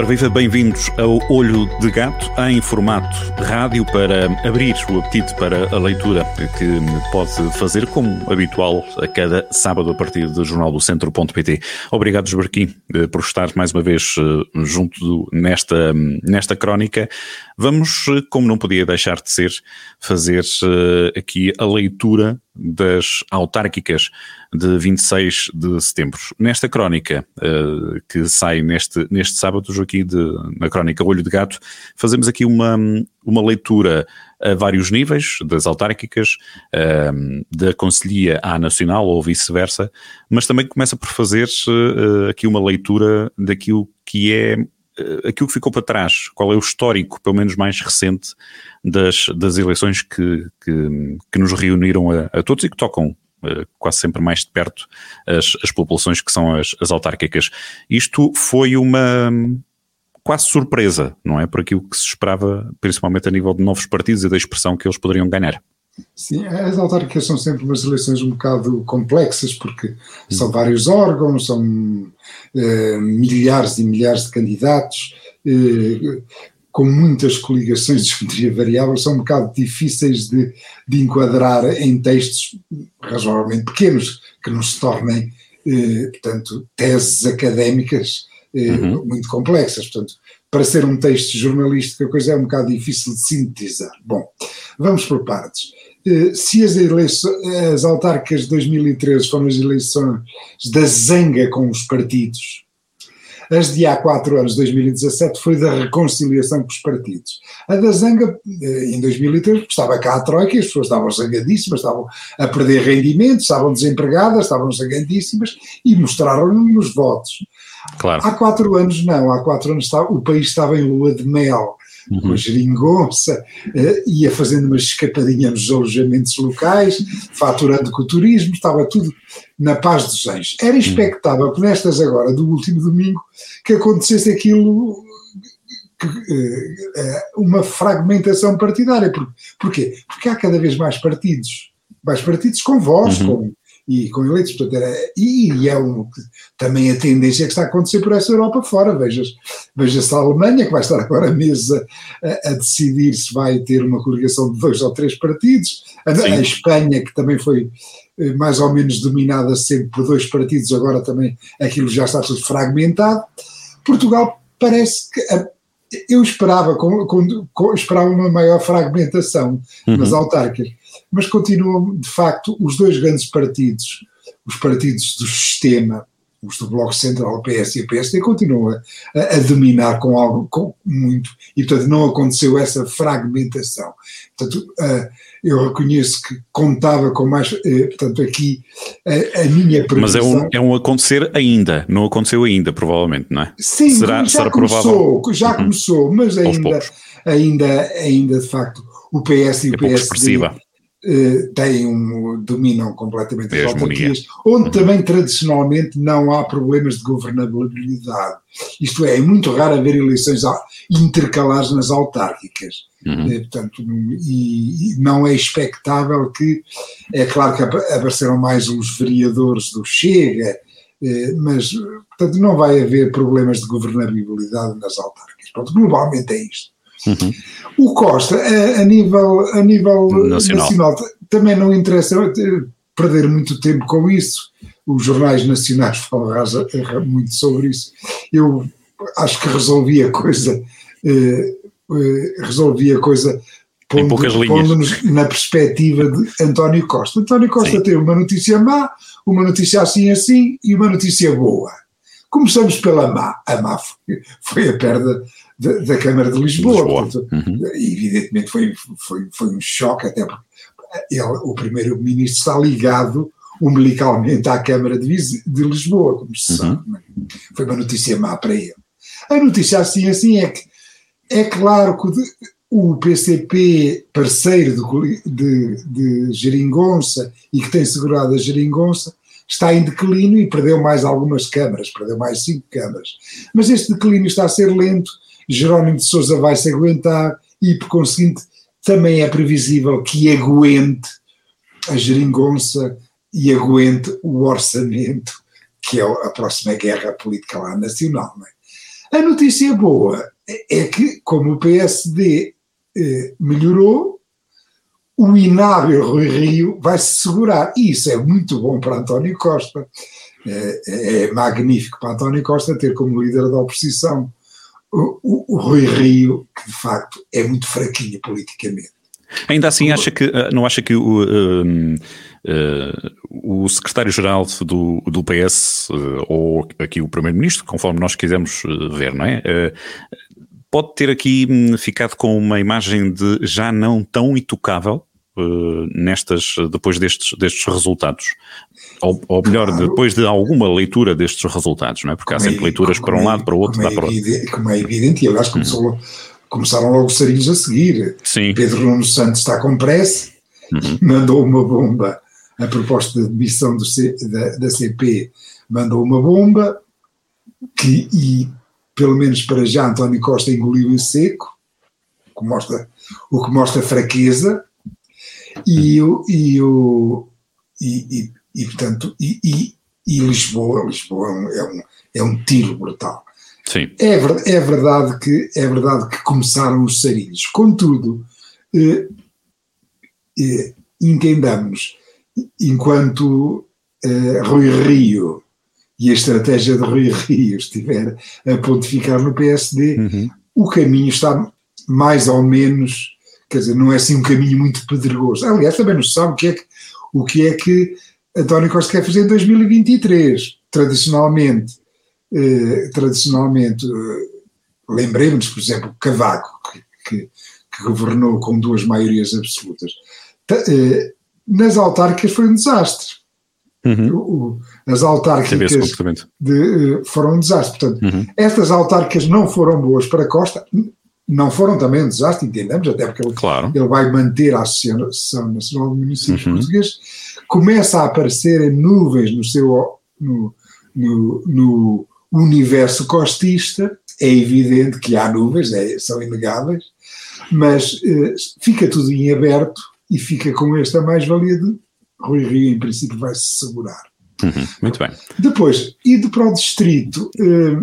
Ora, viva, bem-vindos ao Olho de Gato, em formato rádio, para abrir o apetite para a leitura que pode fazer, como habitual, a cada sábado a partir do Jornal do Centro.pt. Obrigado, Joaquim, eh, por estar mais uma vez eh, junto nesta, nesta crónica. Vamos, eh, como não podia deixar de ser, fazer aqui a leitura das autárquicas de 26 de setembro. Nesta crónica uh, que sai neste, neste sábado, aqui de, na crónica Olho de Gato, fazemos aqui uma, uma leitura a vários níveis das autárquicas, uh, da Conselhia à Nacional ou vice-versa, mas também começa por fazer uh, aqui uma leitura daquilo que é aquilo que ficou para trás, qual é o histórico, pelo menos mais recente, das, das eleições que, que, que nos reuniram a, a, todos e que tocam uh, quase sempre mais de perto as, as populações que são as, as autárquicas. Isto foi uma quase surpresa, não é? Por aquilo que se esperava, principalmente a nível de novos partidos e da expressão que eles poderiam ganhar. Sim, as autárquicas são sempre umas eleições um bocado complexas, porque são vários órgãos, são eh, milhares e milhares de candidatos, eh, com muitas coligações de geometria variável, são um bocado difíceis de, de enquadrar em textos razoavelmente pequenos, que não se tornem, eh, portanto, teses académicas uhum. muito complexas. Portanto, para ser um texto jornalístico, a coisa é um bocado difícil de sintetizar. Bom, vamos por partes. Eh, se as eleições, as autárquicas de 2013 foram as eleições da zanga com os partidos, as de há quatro anos, 2017, foi da reconciliação com os partidos. A da Zanga, eh, em 2003, estava cá a Troika e as pessoas estavam zangadíssimas, estavam a perder rendimento, estavam desempregadas, estavam zangadíssimas e mostraram nos votos. Claro. Há quatro anos não, há quatro anos o país estava em lua de mel uhum. com a geringonça, uh, ia fazendo uma escapadinha nos alojamentos locais, faturando com o turismo, estava tudo na paz dos anjos. Era expectável que nestas agora, do último domingo, que acontecesse aquilo que, uh, uma fragmentação partidária. Por, porquê? Porque há cada vez mais partidos, mais partidos com voz, uhum. E com eleitos. Portanto, era, e, é um, também a tendência que está a acontecer por essa Europa fora. Veja-se veja a Alemanha, que vai estar agora à mesa a, a, decidir se vai ter uma coligação de dois ou três partidos. A, a, Espanha, que também foi eh, mais ou menos dominada sempre por dois partidos, agora também aquilo já está tudo fragmentado. Portugal parece que. eu esperava, com, com, com, esperava uma maior fragmentação uhum. nas autárquicas mas continuam, de facto, os dois grandes partidos, os partidos do sistema, os do Bloco Central, o PS e o PSD, continuam a, a, dominar com algo com muito, e portanto não aconteceu essa fragmentação. Portanto, uh, eu reconheço que contava com mais, uh, portanto aqui a, a minha previsão... Mas é um, é um acontecer ainda, não aconteceu ainda, provavelmente, não é? Sim, será, já será começou, provável? já uhum. começou, mas ainda, ainda, ainda de facto o PS e é o PSD uh, têm um, dominam completamente as autarquias, onde uhum. também tradicionalmente não há problemas de governabilidade. Isto é, é muito raro haver eleições intercalares nas autárquicas. Uhum. Uh, portanto, e, e, não é expectável que, é claro que apareceram mais os vereadores do Chega, uh, mas, portanto, não vai haver problemas de governabilidade nas autárquicas. Portanto, globalmente é isto. Uhum. O Costa, a, a, nível, a nível nacional. nacional. também não interessa perder muito tempo com isso. Os jornais nacionais falam muito sobre isso. Eu acho que resolvi a coisa, eh, eh, resolvi a coisa pondo-nos na perspectiva de António Costa. António Costa Sim. tem uma notícia má, uma notícia assim assim e uma notícia boa. Começamos pela má. A má foi, foi a perda da, da Câmara de Lisboa. Lisboa. Portanto, uhum. Evidentemente foi, foi, foi um choque, até porque ele, o primeiro-ministro está ligado umbilicalmente à Câmara de, de Lisboa, como se sabe. Uhum. É? Foi uma notícia má para ele. A notícia assim assim é que é claro que o PCP, parceiro de, de, de Geringonça e que tem segurado a Geringonça, está em declínio e perdeu mais algumas câmaras, perdeu mais cinco câmaras. Mas este declínio está a ser lento Jerónimo de Sousa vai se aguentar e, por conseguinte, também é previsível que aguente a geringonça e aguente o orçamento, que é a próxima guerra política lá nacional. É? A notícia boa é que, como o PSD eh, melhorou, o inábil Rui Rio vai se segurar. E isso é muito bom para António Costa. É, é magnífico para António Costa ter como líder da oposição o, o, Rui Rio, que de facto é muito fraquinho politicamente. Ainda assim, acha que, eh, não acha que o, uh, uh, o secretário-geral do, do PS, uh, ou aqui o primeiro-ministro, conforme nós quisermos ver, não é? pode ter aqui hum, ficado com uma imagem de já não tão intocável nestas, depois destes, destes resultados? Ou, ou melhor, claro. depois de alguma leitura destes resultados, não é? Porque como há sempre é, leituras para um é, lado, para o outro, para o outro. Como é evidente, e aliás começou, uhum. começaram logo os sarilhos a seguir. Sim. Pedro Nuno Santos está com pressa, uhum. mandou uma bomba, a proposta de demissão da, da CP mandou uma bomba, que, e pelo menos para já António Costa engoliu em seco, o que mostra, o que mostra fraqueza, e, o, e, o, e, e, e portanto, e, e, Lisboa, Lisboa é um, é um tiro brutal. Sim. É, é, verdade que, é verdade que começaram os sarilhos. Contudo, eh, eh, entendamos, enquanto eh, Rui Rio e a estratégia de Rui Rio estiver a pontificar no PSD, uhum. o caminho está mais ou menos, quer dizer, não é assim um caminho muito pedregoso. Aliás, também não se sabe o que é que, o que, é que António Costa quer fazer em 2023. Tradicionalmente, eh, tradicionalmente eh, lembremos, por exemplo, Cavaco, que, que, que, governou com duas maiorias absolutas. Eh, nas autárquicas foi um desastre. Uhum. O, as autárquicas de, eh, foram um desastre. Portanto, uhum. estas autárquicas não foram boas para Costa, não foram também um desastre, entendemos, até porque ele, claro. ele vai manter a Associação Nacional de Municípios uhum. Portugueses, começa a aparecer nuvens no seu no, no, no, universo costista, é evidente que há nuvens, é, são inegáveis, mas eh, fica tudo em aberto e fica com esta mais-valia de Rui Rio, em princípio, vai se segurar. Uhum, muito bem. Depois, indo para o distrito, eh,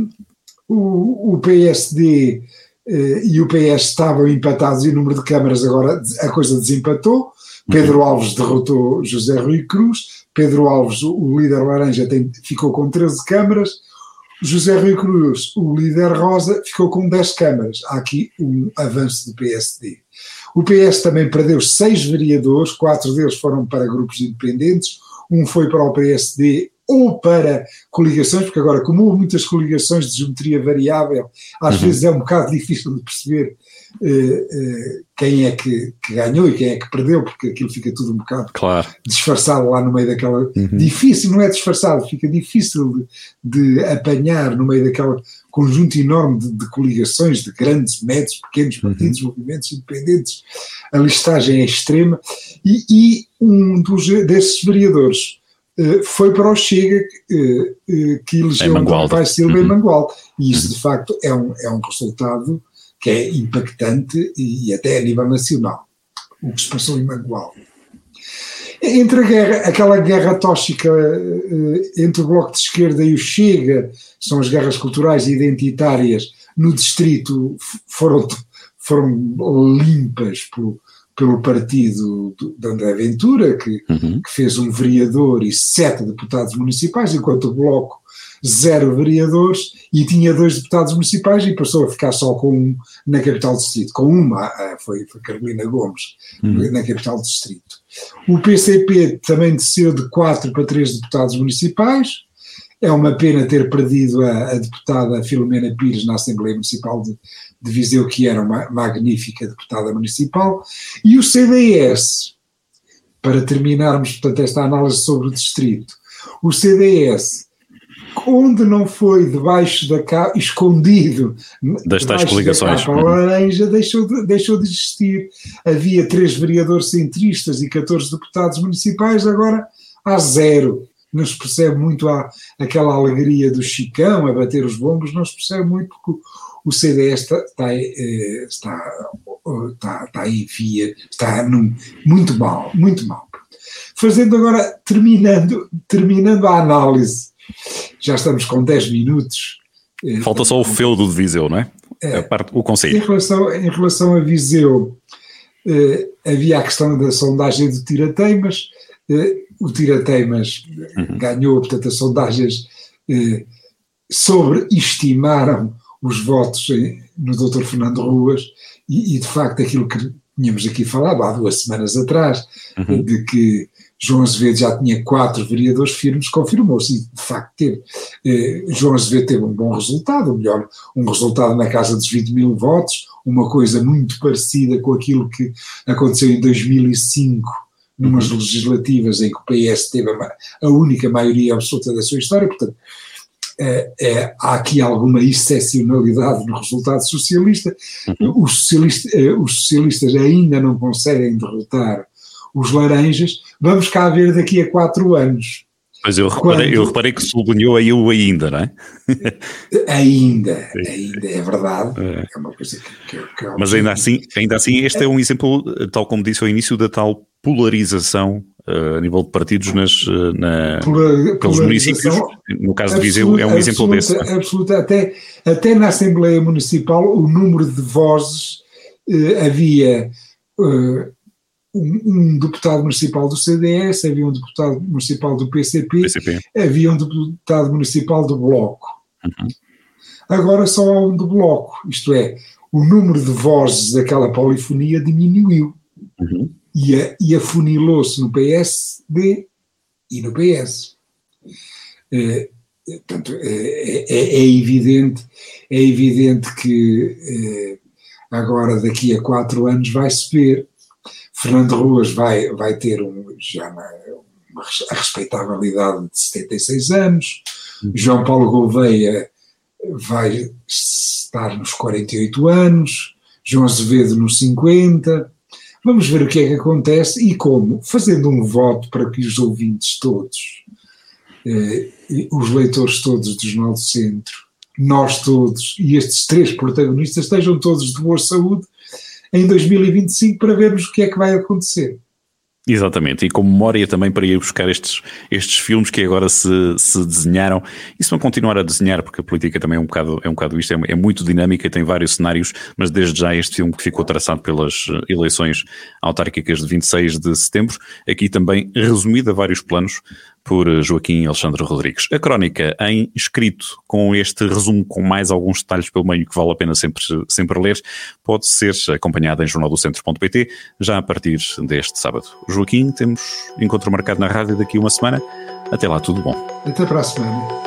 o, o PSD e o PS estavam empatados em número de câmaras, agora a coisa desempatou. Pedro Alves derrotou José Rui Cruz. Pedro Alves, o líder laranja, tem, ficou com 13 câmaras. José Rui Cruz, o líder rosa, ficou com 10 câmaras. Há aqui um avanço do PSD. O PS também perdeu seis vereadores, quatro deles foram para grupos independentes, um foi para o PSD ou para coligações, porque agora, como houve muitas coligações de geometria variável, às uhum. vezes é um bocado difícil de perceber uh, uh, quem é que, que, ganhou e quem é que perdeu, porque aquilo fica tudo um bocado claro. disfarçado lá no meio daquela. Uhum. Difícil, não é disfarçado, fica difícil de, de apanhar no meio daquela conjunto enorme de, de coligações, de grandes, médios, pequenos uhum. partidos, uhum. movimentos independentes. A listagem é extrema e, e um dos, desses vereadores foi para o Chega eh, eh, que elegeu António Vai Silva uhum. em Mangual. E isso, uhum. de facto, é um, é um resultado que é impactante e até a nível nacional, o que se passou em Mangual. Entre a guerra, aquela guerra tóxica entre o Bloco de Esquerda e o Chega, são as guerras culturais e identitárias, no distrito foram, foram limpas por, pelo partido de André Ventura, que, uhum. que, fez um vereador e sete deputados municipais, enquanto o Bloco zero vereadores e tinha dois deputados municipais e passou a ficar só com um na capital do distrito, com uma, foi, foi Carolina Gomes, uhum. na capital do distrito. O PCP também desceu de quatro para três deputados municipais, é uma pena ter perdido a, a deputada Filomena Pires na Assembleia Municipal de, de Viseu, que era uma magnífica deputada municipal, e o CDS, para terminarmos, portanto, esta análise sobre o distrito, o CDS, onde não foi debaixo da capa, escondido das tais coligações, da capa laranja, deixou de, deixou de existir. Havia três vereadores centristas e 14 deputados municipais, agora há zero. Não se percebe muito a, aquela alegria do Chicão a bater os bombos, não se percebe muito porque o CDS está, está, está, está, está aí via, está num, muito mal, muito mal. Fazendo agora, terminando, terminando a análise, já estamos com 10 minutos. Falta só o feudo de Viseu, não é? é a parte, o conselho. Em relação, em relação a Viseu, eh, havia a questão da sondagem do Tirateimas, eh, o Tirateimas uhum. ganhou, portanto, as sondagens eh, sobreestimaram os votos no Dr. Fernando Ruas e, e, de facto, aquilo que tínhamos aqui falado há duas semanas atrás, uhum. de que João Azevedo já tinha quatro vereadores firmes, confirmou-se e de facto teve. Eh, João Azevedo teve um bom resultado, melhor, um resultado na casa dos 20 mil votos, uma coisa muito parecida com aquilo que aconteceu em 2005, numas uhum. legislativas em que o PS teve a, a única maioria absoluta da sua história, portanto, é, é, há aqui alguma excepcionalidade no resultado socialista. Uhum. Os, socialista, eh, os socialistas ainda não conseguem derrotar os laranjas. Vamos cá ver daqui a quatro anos. Mas eu reparei, Quando, eu reparei que sublinhou aí o ainda, não é? ainda, ainda, é verdade. É, é uma coisa que, que, que Mas ainda assim, ainda assim, este é um exemplo, tal como disse ao início, da tal polarização a nível de partidos nas, uh, na, pelos municípios. No caso de Viseu, é um exemplo absoluta, desse. Absoluta, até, até na Assembleia Municipal, o número de vozes uh, havia um, um, deputado municipal do CDS, havia um deputado municipal do PCP, PCP. havia um deputado municipal do Bloco. Uhum. Agora só há um do Bloco, isto é, o número de vozes daquela polifonia diminuiu uhum. E, e afunilou-se no PSD e no PS. É, portanto, é, é, é, evidente, é evidente que é, agora daqui a quatro anos vai-se ver Fernando Ruas vai, vai ter um, já uma, uma a respeitabilidade de 76 anos, uhum. João Paulo Gouveia vai estar nos 48 anos, João Azevedo nos 50. Vamos ver o que é que acontece e como, fazendo um voto para que os ouvintes todos, eh, os leitores todos do Jornal do Centro, nós todos e estes três protagonistas estejam todos de boa saúde em 2025 para vermos o que é que vai acontecer. Exatamente, e como memória também para ir buscar estes, estes filmes que agora se, se desenharam. E se vão continuar a desenhar, porque a política também é um bocado, é um bocado isto, é, é muito dinâmica e tem vários cenários, mas desde já este filme que ficou traçado pelas eleições autárquicas de 26 de setembro, aqui também resumido a vários planos, por Joaquim Alexandre Rodrigues. A crónica em escrito, com este resumo com mais alguns detalhes pelo meio que vale a pena sempre, sempre ler, pode ser acompanhada em jornaldocentro.pt já a partir deste sábado. Joaquim, temos encontro marcado na rádio daqui uma semana. Até lá, tudo bom. Até para a semana.